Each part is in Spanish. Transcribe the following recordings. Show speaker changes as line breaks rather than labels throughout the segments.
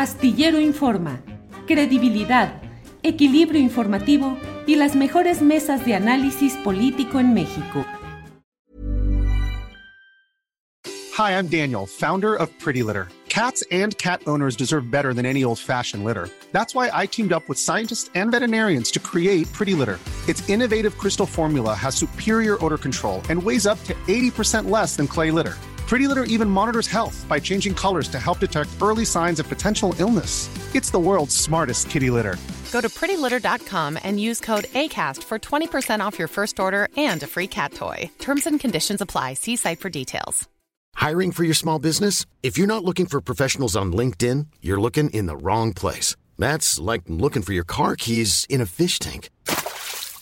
Astillero Informa, credibilidad, equilibrio informativo y las mejores mesas de análisis político en México.
Hi, I'm Daniel, founder of Pretty Litter. Cats and cat owners deserve better than any old-fashioned litter. That's why I teamed up with scientists and veterinarians to create Pretty Litter. Its innovative crystal formula has superior odor control and weighs up to 80% less than clay litter. Pretty Litter even monitors health by changing colors to help detect early signs of potential illness. It's the world's smartest kitty litter.
Go to prettylitter.com and use code ACAST for 20% off your first order and a free cat toy. Terms and conditions apply. See site for details.
Hiring for your small business? If you're not looking for professionals on LinkedIn, you're looking in the wrong place. That's like looking for your car keys in a fish tank.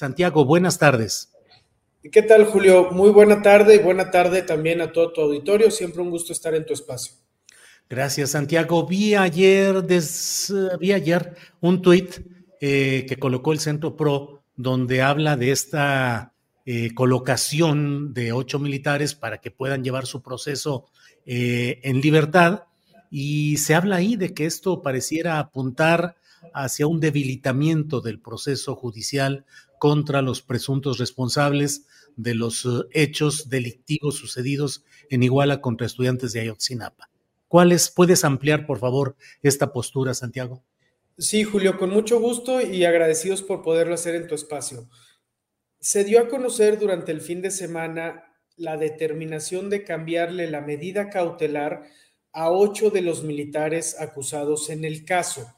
Santiago, buenas tardes.
¿Qué tal, Julio? Muy buena tarde y buena tarde también a todo tu auditorio. Siempre un gusto estar en tu espacio.
Gracias, Santiago. Vi ayer, des- vi ayer un tuit eh, que colocó el Centro PRO donde habla de esta eh, colocación de ocho militares para que puedan llevar su proceso eh, en libertad. Y se habla ahí de que esto pareciera apuntar hacia un debilitamiento del proceso judicial contra los presuntos responsables de los eh, hechos delictivos sucedidos en Iguala contra estudiantes de Ayotzinapa. ¿Cuáles puedes ampliar, por favor, esta postura, Santiago?
Sí, Julio, con mucho gusto y agradecidos por poderlo hacer en tu espacio. Se dio a conocer durante el fin de semana la determinación de cambiarle la medida cautelar a ocho de los militares acusados en el caso.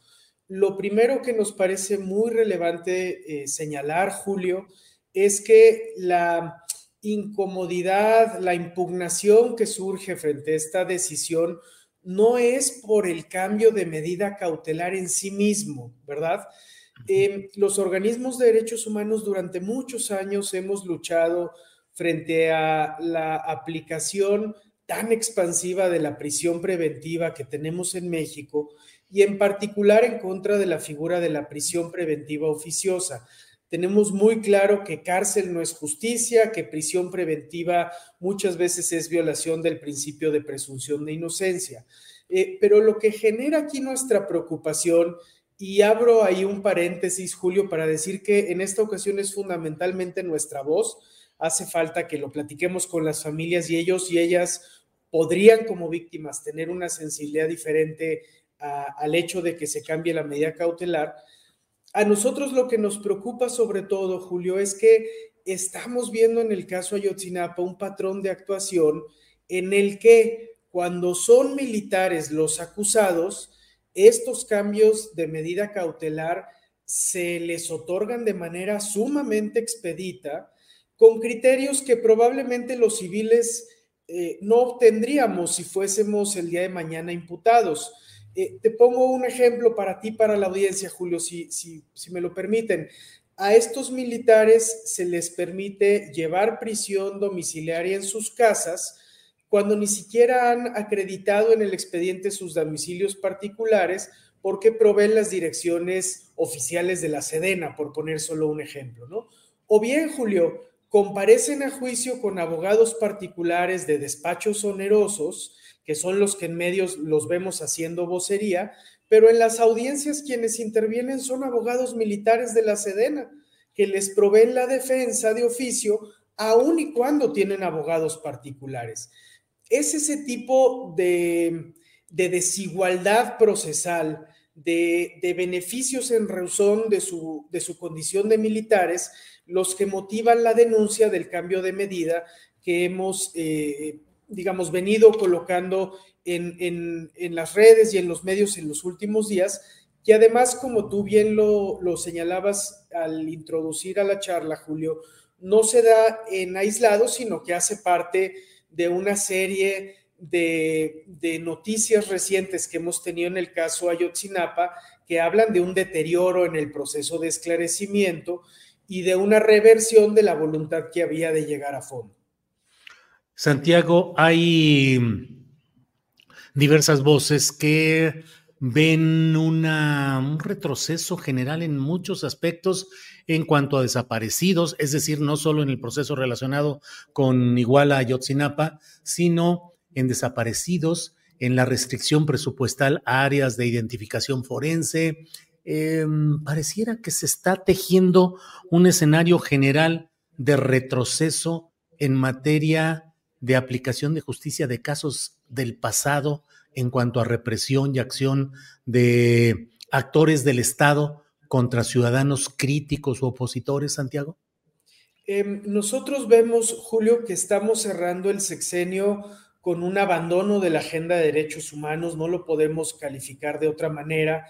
Lo primero que nos parece muy relevante eh, señalar, Julio, es que la incomodidad, la impugnación que surge frente a esta decisión no es por el cambio de medida cautelar en sí mismo, ¿verdad? Eh, los organismos de derechos humanos durante muchos años hemos luchado frente a la aplicación tan expansiva de la prisión preventiva que tenemos en México y en particular en contra de la figura de la prisión preventiva oficiosa. Tenemos muy claro que cárcel no es justicia, que prisión preventiva muchas veces es violación del principio de presunción de inocencia. Eh, pero lo que genera aquí nuestra preocupación, y abro ahí un paréntesis, Julio, para decir que en esta ocasión es fundamentalmente nuestra voz, hace falta que lo platiquemos con las familias y ellos y ellas podrían como víctimas tener una sensibilidad diferente al hecho de que se cambie la medida cautelar. A nosotros lo que nos preocupa sobre todo, Julio, es que estamos viendo en el caso Ayotzinapa un patrón de actuación en el que cuando son militares los acusados, estos cambios de medida cautelar se les otorgan de manera sumamente expedita, con criterios que probablemente los civiles eh, no obtendríamos si fuésemos el día de mañana imputados. Eh, te pongo un ejemplo para ti, para la audiencia, Julio, si, si, si me lo permiten. A estos militares se les permite llevar prisión domiciliaria en sus casas cuando ni siquiera han acreditado en el expediente sus domicilios particulares porque proveen las direcciones oficiales de la Sedena, por poner solo un ejemplo, ¿no? O bien, Julio, comparecen a juicio con abogados particulares de despachos onerosos, que son los que en medios los vemos haciendo vocería, pero en las audiencias quienes intervienen son abogados militares de la Sedena, que les proveen la defensa de oficio, aun y cuando tienen abogados particulares. Es ese tipo de, desigualdad procesal, de, beneficios en razón de su, de su condición de militares, los que motivan la denuncia del cambio de medida que hemos, eh, digamos, venido colocando en, las redes y en los medios en los últimos días. Y además, como tú bien lo, señalabas al introducir a la charla, Julio, no se da en aislado, sino que hace parte de una serie de, de, noticias recientes que hemos tenido en el caso Ayotzinapa, que hablan de un deterioro en el proceso de esclarecimiento y de una reversión de la voluntad que había de llegar a fondo.
Santiago, hay diversas voces que ven un retroceso general en muchos aspectos en cuanto a desaparecidos, es decir, no solo en el proceso relacionado con Iguala Ayotzinapa, sino en desaparecidos, en la restricción presupuestal a áreas de identificación forense, Em, pareciera que se está tejiendo un escenario general de retroceso en materia de aplicación de justicia de casos del pasado en cuanto a represión y acción de actores del Estado contra ciudadanos críticos u opositores, Santiago?
Em, nosotros vemos, Julio, que estamos cerrando el sexenio con un abandono de la agenda de derechos humanos, no lo podemos calificar de otra manera.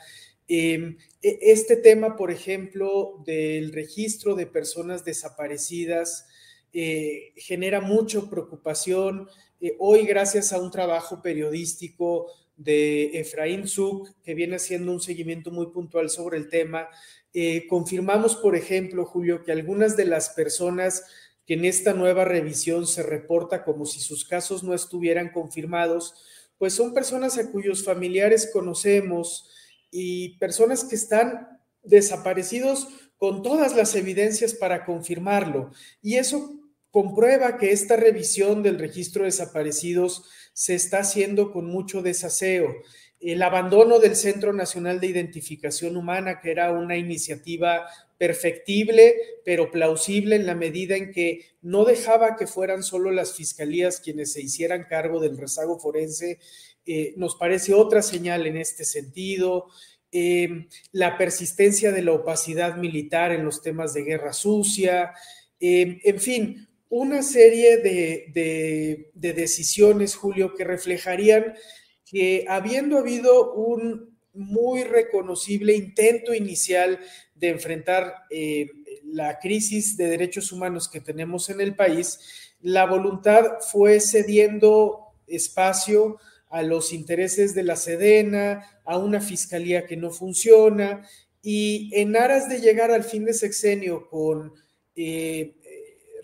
Em, e, este tema, por ejemplo, del registro de personas desaparecidas eh, genera mucha preocupación. Eh, hoy, gracias a un trabajo periodístico de Efraín Zuk, que viene haciendo un seguimiento muy puntual sobre el tema, eh, confirmamos, por ejemplo, Julio, que algunas de las personas que en esta nueva revisión se reporta como si sus casos no estuvieran confirmados, pues son personas a cuyos familiares conocemos, y personas que están desaparecidos con todas las evidencias para confirmarlo. Y eso comprueba que esta revisión del registro de desaparecidos se está haciendo con mucho desaseo. El abandono del Centro Nacional de Identificación Humana, que era una iniciativa perfectible, pero plausible en la medida en que no dejaba que fueran solo las fiscalías quienes se hicieran cargo del rezago forense, eh, nos parece otra señal en este sentido. Eh, la persistencia de la opacidad militar en los temas de guerra sucia, eh, en fin, una serie de, decisiones, Julio, que reflejarían que habiendo habido un muy reconocible intento inicial de enfrentar la crisis de derechos humanos que tenemos en el país, la voluntad fue cediendo espacio a los intereses de la Sedena, a una fiscalía que no funciona, y en aras de llegar al fin de sexenio con eh,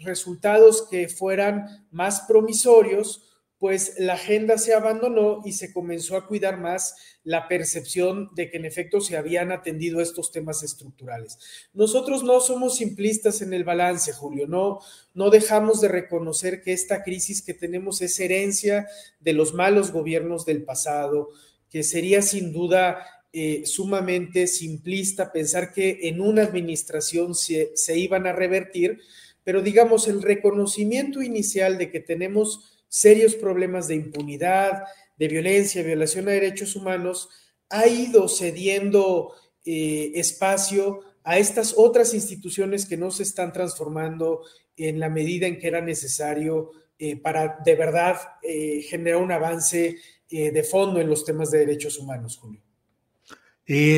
resultados que fueran más promisorios, pues la agenda se abandonó y se comenzó a cuidar más la percepción de que en efecto se habían atendido estos temas estructurales. Nosotros no somos simplistas en el balance, Julio, no, no dejamos de reconocer que esta crisis que tenemos es herencia de los malos gobiernos del pasado, que sería sin duda eh, sumamente simplista pensar que en una administración se, se iban a revertir, pero digamos, el reconocimiento inicial de que tenemos serios problemas de impunidad, de violencia, violación a derechos humanos, ha ido cediendo eh, espacio a estas otras instituciones que no se están transformando en la medida en que era necesario eh, para de verdad eh, generar un avance de fondo en los temas de derechos humanos, Julio.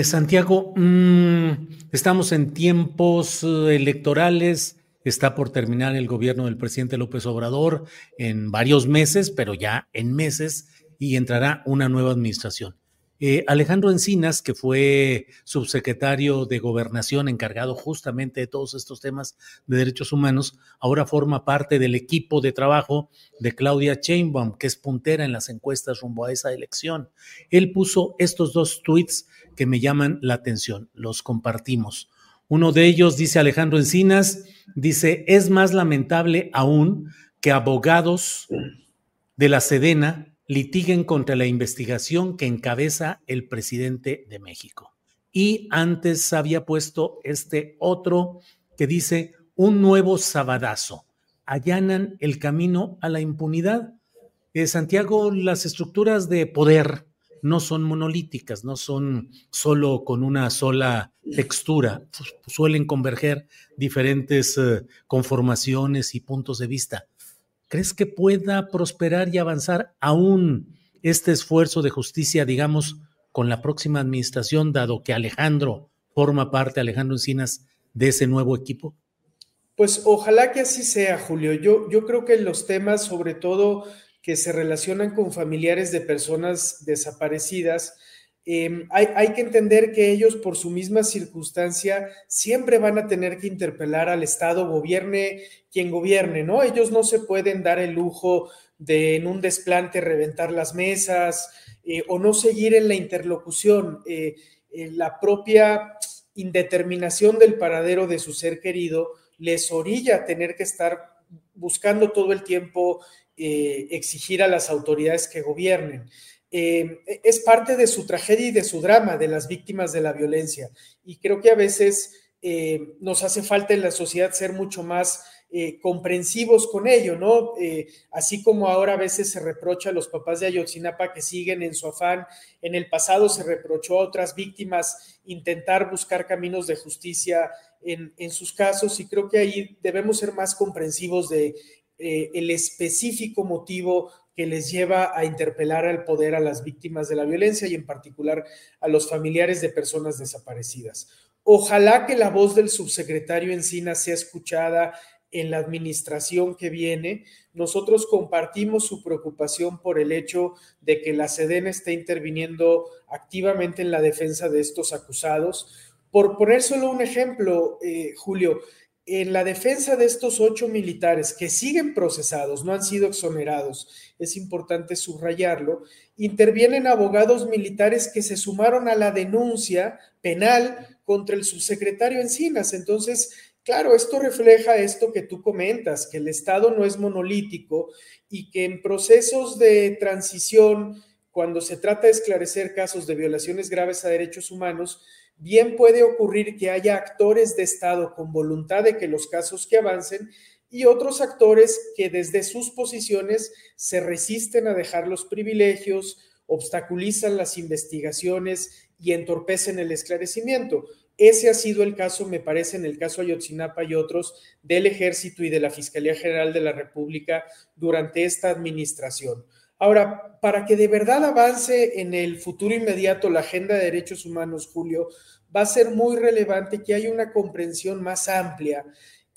Santiago, mm, estamos en tiempos electorales Está por terminar el gobierno del presidente López Obrador en varios meses, pero ya en meses, y entrará una nueva administración. Eh, Alejandro Encinas, que fue subsecretario de Gobernación encargado justamente de todos estos temas de derechos humanos, ahora forma parte del equipo de trabajo de Claudia Sheinbaum, que es puntera en las encuestas rumbo a esa elección. Él puso estos dos tweets que me llaman la atención. Los compartimos. Uno de ellos, dice Alejandro Encinas, dice, es más lamentable aún que abogados de la Sedena litiguen contra la investigación que encabeza el presidente de México. Y antes había puesto este otro que dice, un nuevo sabadazo. Allanan el camino a la impunidad. Eh, Santiago, las estructuras de poder no son monolíticas, no son solo con una sola textura, suelen converger diferentes eh, conformaciones y puntos de vista. ¿Crees que pueda prosperar y avanzar aún este esfuerzo de justicia, digamos, con la próxima administración, dado que Alejandro forma parte, Alejandro Encinas, de ese nuevo equipo?
Pues ojalá que así sea, Julio. Yo, yo creo que los temas, sobre todo que se relacionan con familiares de personas desaparecidas, em, hay, hay, que entender que ellos, por su misma circunstancia, siempre van a tener que interpelar al Estado, gobierne quien gobierne, ¿no? Ellos no se pueden dar el lujo de en un desplante reventar las mesas eh, o no seguir en la interlocución. Eh, la propia indeterminación del paradero de su ser querido les orilla a tener que estar buscando todo el tiempo eh, exigir a las autoridades que gobiernen. es parte de su tragedia y de su drama, de las víctimas de la violencia. Y creo que a veces nos hace falta en la sociedad ser mucho más eh, comprensivos con ello, ¿no? Eh, así como ahora a veces se reprocha a los papás de Ayotzinapa que siguen en su afán, en el pasado se reprochó a otras víctimas intentar buscar caminos de justicia en, sus casos y creo que ahí debemos ser más comprensivos de eh, el específico motivo que les lleva a interpelar al poder a las víctimas de la violencia y en particular a los familiares de personas desaparecidas. Ojalá que la voz del subsecretario Encina sea escuchada en la administración que viene. Nosotros compartimos su preocupación por el hecho de que la Sedena esté interviniendo activamente en la defensa de estos acusados. Por poner solo un ejemplo, eh, Julio, en la defensa de estos ocho militares que siguen procesados, no han sido exonerados, es importante subrayarlo, intervienen abogados militares que se sumaron a la denuncia penal contra el subsecretario Encinas. Entonces, Claro, esto refleja esto que tú comentas, que el Estado no es monolítico y que en procesos de transición, cuando se trata de esclarecer casos de violaciones graves a derechos humanos, bien puede ocurrir que haya actores de Estado con voluntad de que los casos que avancen y otros actores que desde sus posiciones se resisten a dejar los privilegios, obstaculizan las investigaciones y entorpecen el esclarecimiento. Ese ha sido el caso, me parece, en el caso Ayotzinapa y otros, del Ejército y de la Fiscalía General de la República durante esta administración. Ahora, para que de verdad avance en el futuro inmediato la agenda de derechos humanos, Julio, va a ser muy relevante que haya una comprensión más amplia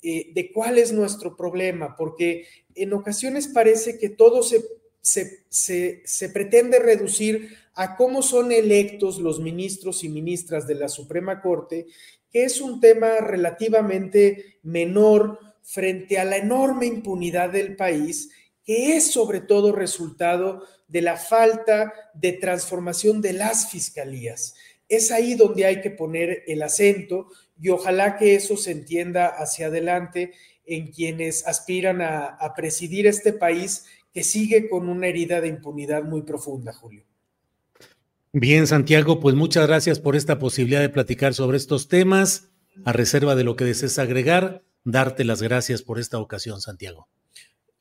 eh, de cuál es nuestro problema, porque en ocasiones parece que todo se, se, se pretende reducir a cómo son electos los ministros y ministras de la Suprema Corte, que es un tema relativamente menor frente a la enorme impunidad del país, que es sobre todo resultado de la falta de transformación de las fiscalías. Es ahí donde hay que poner el acento y ojalá que eso se entienda hacia adelante en quienes aspiran a, presidir este país que sigue con una herida de impunidad muy profunda, Julio.
Bien, Santiago, pues muchas gracias por esta posibilidad de platicar sobre estos temas. A reserva de lo que desees agregar, darte las gracias por esta ocasión, Santiago.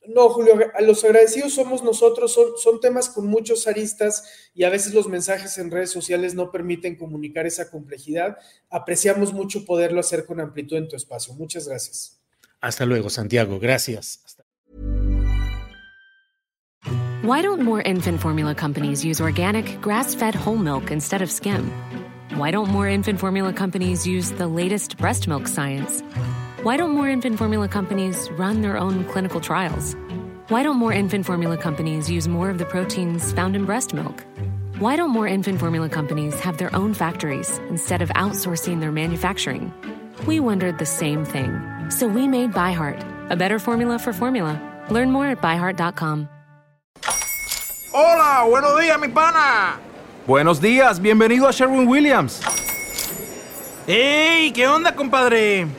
No, Julio, los agradecidos somos nosotros, son, son temas con muchos aristas y a veces los mensajes en redes sociales no permiten comunicar esa complejidad. Apreciamos mucho poderlo hacer con amplitud en tu espacio. Muchas gracias.
Hasta luego, Santiago. Gracias.
Why don't more infant formula companies use organic, grass fed whole milk instead of skim? Why don't more infant formula companies use the latest breast milk science? Why don't more infant formula companies run their own clinical trials? Why don't more infant formula companies use more of the proteins found in breast milk? Why don't more infant formula companies have their own factories instead of outsourcing their manufacturing? We wondered the same thing. So we made ByHeart, a better formula for formula. Learn more at byheart.com.
Hola, buenos días, mi pana. Buenos días, bienvenido a Sherwin Williams.
¡Ey! ¿Qué onda, compadre?